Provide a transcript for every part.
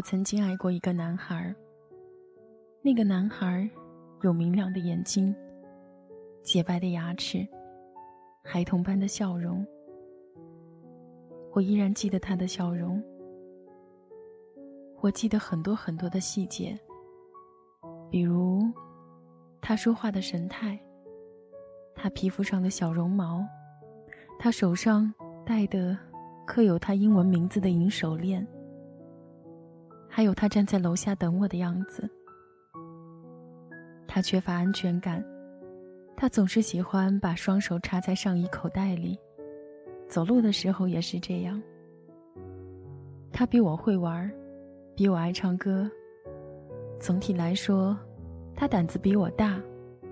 我曾经爱过一个男孩。那个男孩有明亮的眼睛、洁白的牙齿、孩童般的笑容。我依然记得他的笑容。我记得很多很多的细节，比如他说话的神态，他皮肤上的小绒毛，他手上戴的刻有他英文名字的银手链。还有他站在楼下等我的样子。他缺乏安全感，他总是喜欢把双手插在上衣口袋里，走路的时候也是这样。他比我会玩，比我爱唱歌。总体来说，他胆子比我大，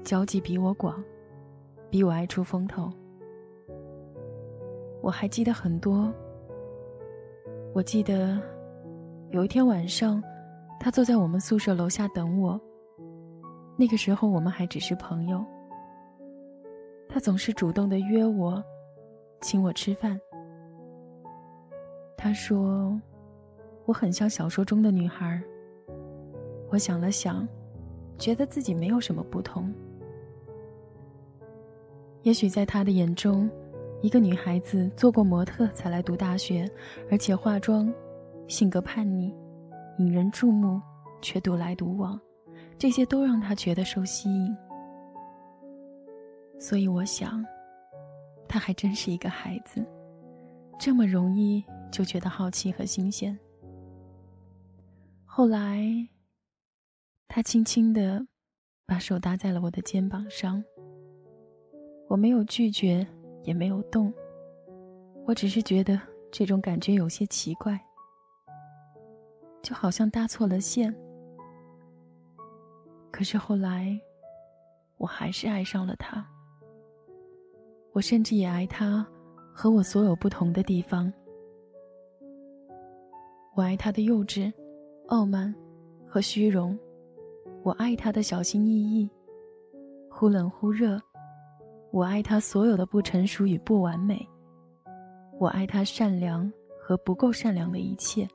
交际比我广，比我爱出风头。我还记得很多。我记得。有一天晚上，他坐在我们宿舍楼下等我。那个时候我们还只是朋友。他总是主动的约我，请我吃饭。他说，我很像小说中的女孩。我想了想，觉得自己没有什么不同。也许在他的眼中，一个女孩子做过模特才来读大学，而且化妆。性格叛逆，引人注目，却独来独往，这些都让他觉得受吸引。所以我想，他还真是一个孩子，这么容易就觉得好奇和新鲜。后来，他轻轻地把手搭在了我的肩膀上，我没有拒绝，也没有动，我只是觉得这种感觉有些奇怪。就好像搭错了线。可是后来，我还是爱上了他。我甚至也爱他和我所有不同的地方。我爱他的幼稚、傲慢和虚荣，我爱他的小心翼翼、忽冷忽热，我爱他所有的不成熟与不完美，我爱他善良和不够善良的一切。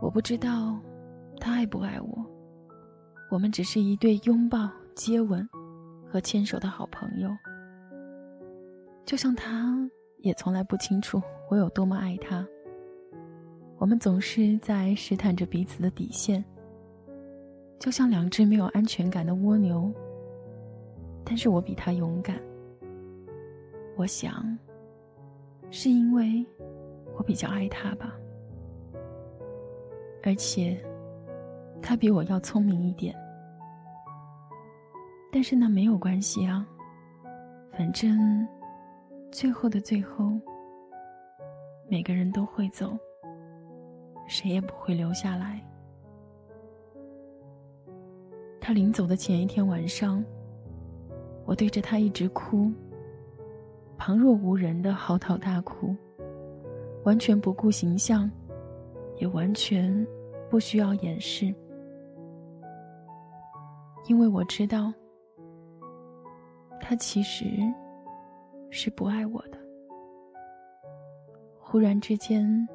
我不知道他爱不爱我，我们只是一对拥抱、接吻和牵手的好朋友。就像他也从来不清楚我有多么爱他。我们总是在试探着彼此的底线，就像两只没有安全感的蜗牛。但是我比他勇敢。我想，是因为我比较爱他吧。而且，他比我要聪明一点，但是那没有关系啊。反正，最后的最后，每个人都会走，谁也不会留下来。他临走的前一天晚上，我对着他一直哭，旁若无人的嚎啕大哭，完全不顾形象。也完全不需要掩饰，因为我知道，他其实是不爱我的。忽然之间，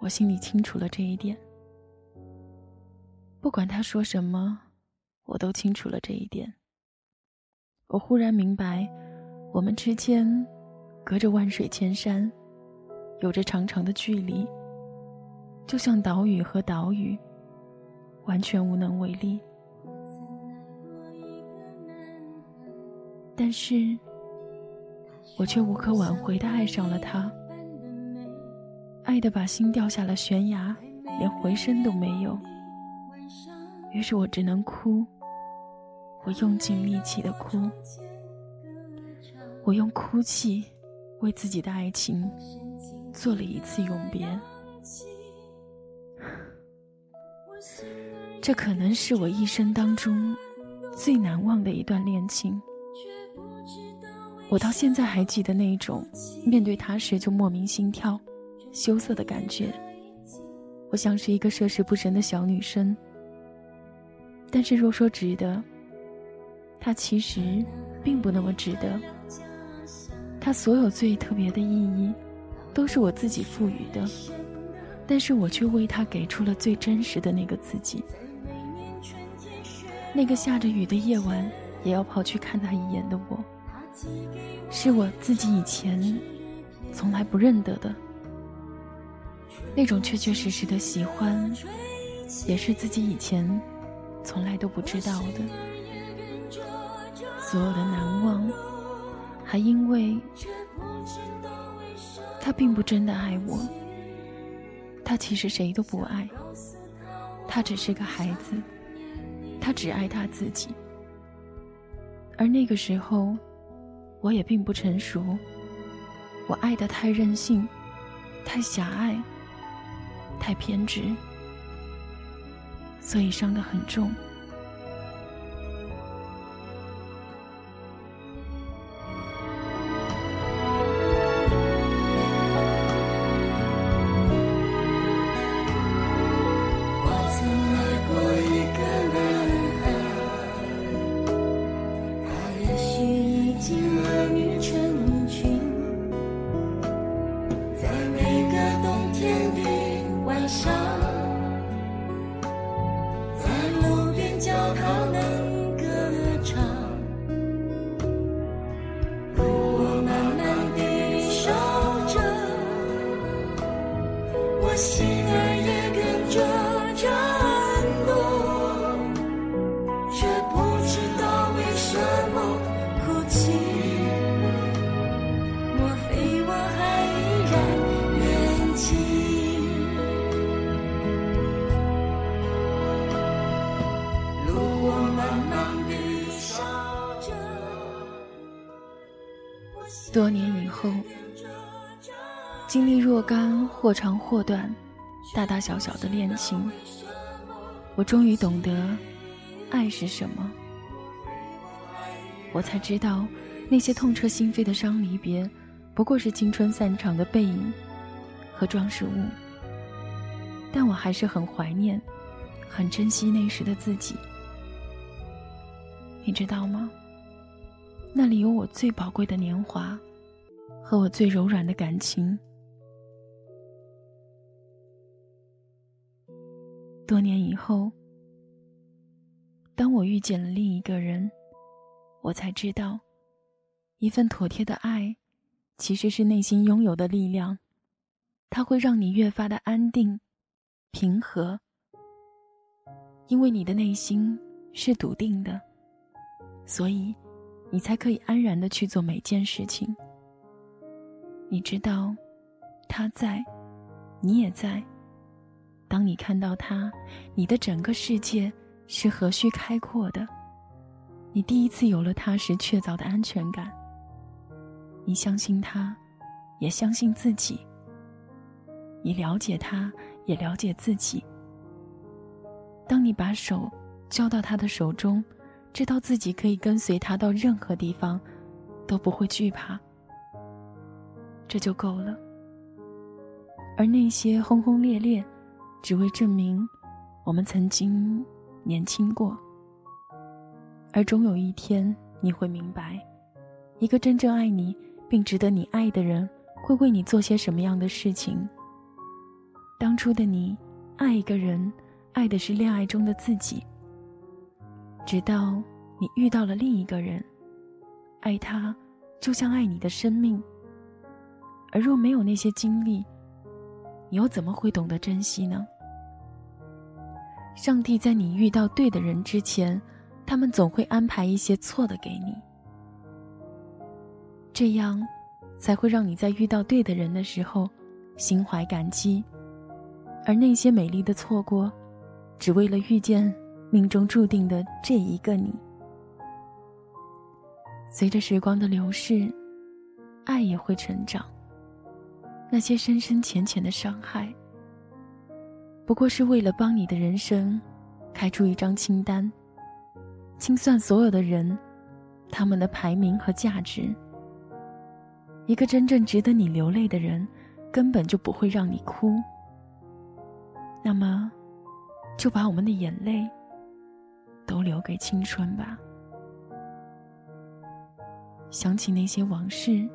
我心里清楚了这一点。不管他说什么，我都清楚了这一点。我忽然明白，我们之间隔着万水千山，有着长长的距离。就像岛屿和岛屿，完全无能为力。但是，我却无可挽回的爱上了他，爱的把心掉下了悬崖，连回声都没有。于是我只能哭，我用尽力气的哭，我用哭泣为自己的爱情做了一次永别。这可能是我一生当中最难忘的一段恋情。我到现在还记得那种面对他时就莫名心跳、羞涩的感觉。我像是一个涉世不深的小女生。但是若说值得，他其实并不那么值得。他所有最特别的意义，都是我自己赋予的，但是我却为他给出了最真实的那个自己。那个下着雨的夜晚，也要跑去看他一眼的我，是我自己以前从来不认得的。那种确确实实的喜欢，也是自己以前从来都不知道的。所有的难忘，还因为他并不真的爱我。他其实谁都不爱，他只是个孩子，他只爱他自己。而那个时候，我也并不成熟，我爱的太任性，太狭隘。太偏执，所以伤得很重。若干或长或短、大大小小的恋情，我终于懂得爱是什么。我才知道，那些痛彻心扉的伤离别，不过是青春散场的背影和装饰物。但我还是很怀念，很珍惜那时的自己。你知道吗？那里有我最宝贵的年华，和我最柔软的感情。多年以后，当我遇见了另一个人，我才知道，一份妥帖的爱，其实是内心拥有的力量，它会让你越发的安定、平和，因为你的内心是笃定的，所以。你才可以安然的去做每件事情。你知道，他在，你也在。当你看到他，你的整个世界是何须开阔的。你第一次有了他时确凿的安全感。你相信他，也相信自己。你了解他，也了解自己。当你把手交到他的手中。知道自己可以跟随他到任何地方，都不会惧怕，这就够了。而那些轰轰烈烈，只为证明我们曾经年轻过。而终有一天，你会明白，一个真正爱你并值得你爱的人，会为你做些什么样的事情。当初的你，爱一个人，爱的是恋爱中的自己。直到你遇到了另一个人，爱他就像爱你的生命。而若没有那些经历，你又怎么会懂得珍惜呢？上帝在你遇到对的人之前，他们总会安排一些错的给你，这样才会让你在遇到对的人的时候心怀感激。而那些美丽的错过，只为了遇见。命中注定的这一个你，随着时光的流逝，爱也会成长。那些深深浅浅的伤害，不过是为了帮你的人生开出一张清单，清算所有的人，他们的排名和价值。一个真正值得你流泪的人，根本就不会让你哭。那么，就把我们的眼泪。都留给青春吧。想起那些往事，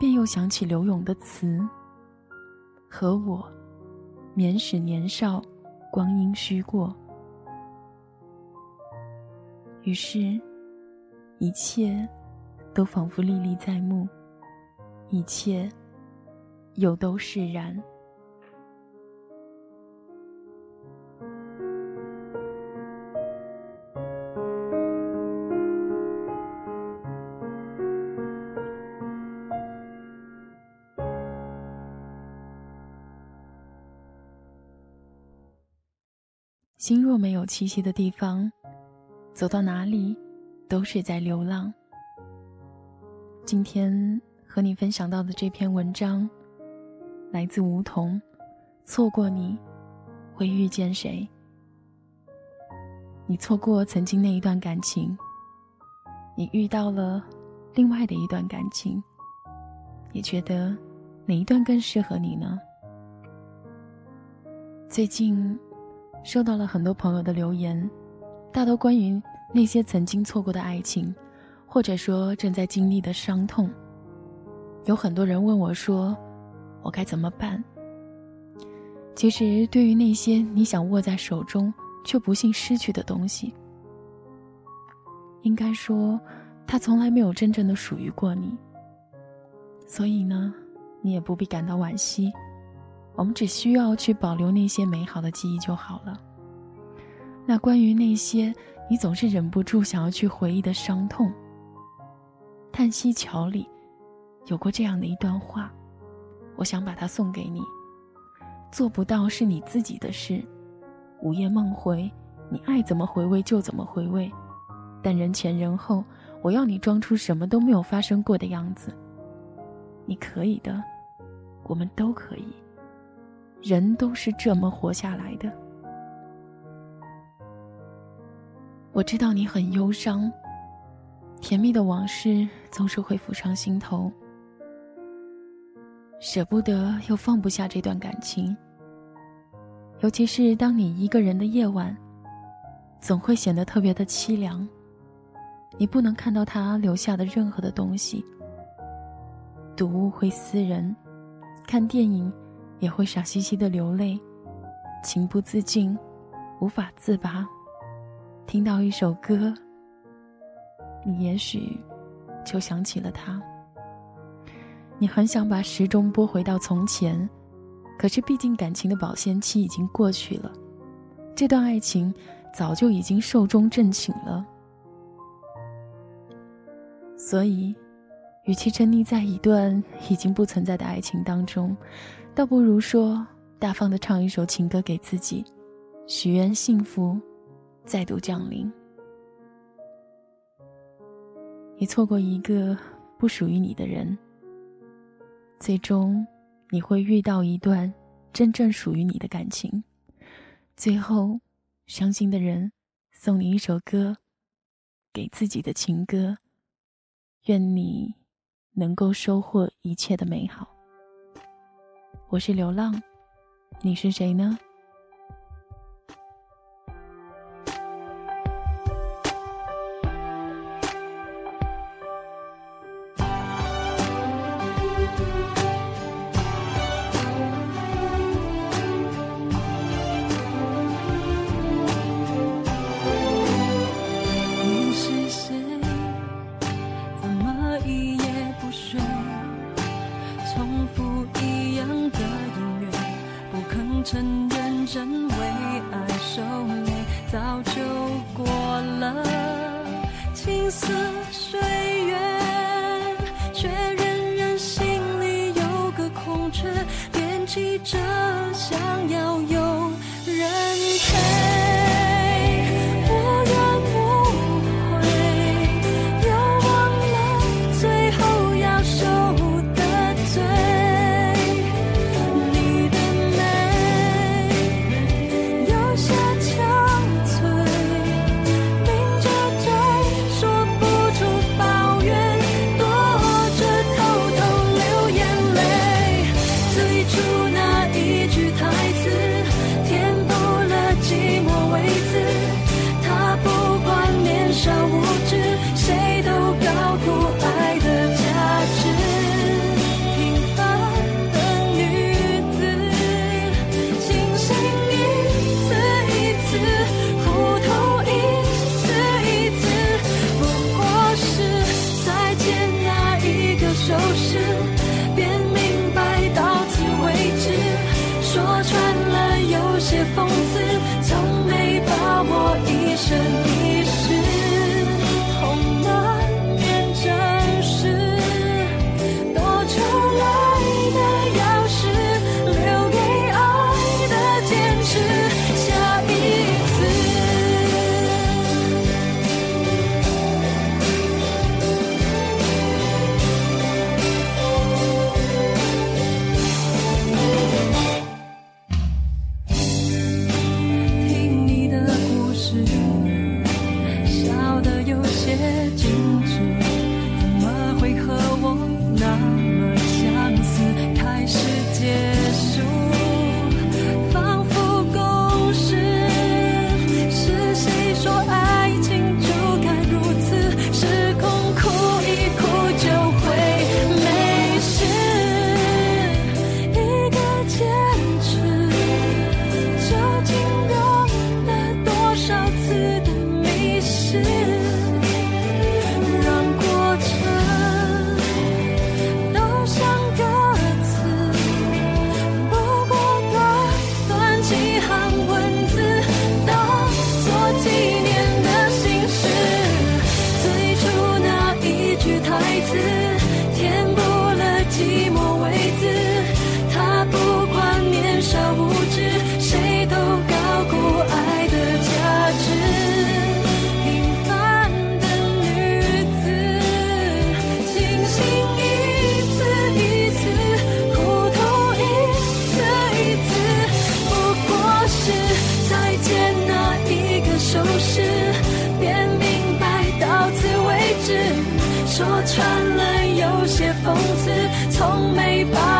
便又想起刘勇的词：“和我，免使年少，光阴虚过。”于是，一切都仿佛历历在目，一切又都释然。没有栖息的地方，走到哪里都是在流浪。今天和你分享到的这篇文章，来自梧桐。错过你，会遇见谁？你错过曾经那一段感情，你遇到了另外的一段感情，你觉得哪一段更适合你呢？最近。收到了很多朋友的留言，大多关于那些曾经错过的爱情，或者说正在经历的伤痛。有很多人问我说：“我该怎么办？”其实，对于那些你想握在手中却不幸失去的东西，应该说，它从来没有真正的属于过你。所以呢，你也不必感到惋惜。我们只需要去保留那些美好的记忆就好了。那关于那些你总是忍不住想要去回忆的伤痛，《叹息桥》里有过这样的一段话，我想把它送给你。做不到是你自己的事，午夜梦回，你爱怎么回味就怎么回味，但人前人后，我要你装出什么都没有发生过的样子。你可以的，我们都可以。人都是这么活下来的。我知道你很忧伤，甜蜜的往事总是会浮上心头，舍不得又放不下这段感情。尤其是当你一个人的夜晚，总会显得特别的凄凉。你不能看到他留下的任何的东西，读物会撕人，看电影。也会傻兮兮的流泪，情不自禁，无法自拔。听到一首歌，你也许就想起了他。你很想把时钟拨回到从前，可是毕竟感情的保鲜期已经过去了，这段爱情早就已经寿终正寝了。所以，与其沉溺在一段已经不存在的爱情当中，倒不如说，大方的唱一首情歌给自己，许愿幸福再度降临。你错过一个不属于你的人，最终你会遇到一段真正属于你的感情。最后，伤心的人送你一首歌，给自己的情歌。愿你能够收获一切的美好。我是流浪，你是谁呢？色岁月，却仍然心里有个空缺，惦记着。些讽刺，说穿了有些讽刺从没把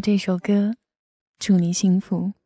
这首歌，祝你幸福。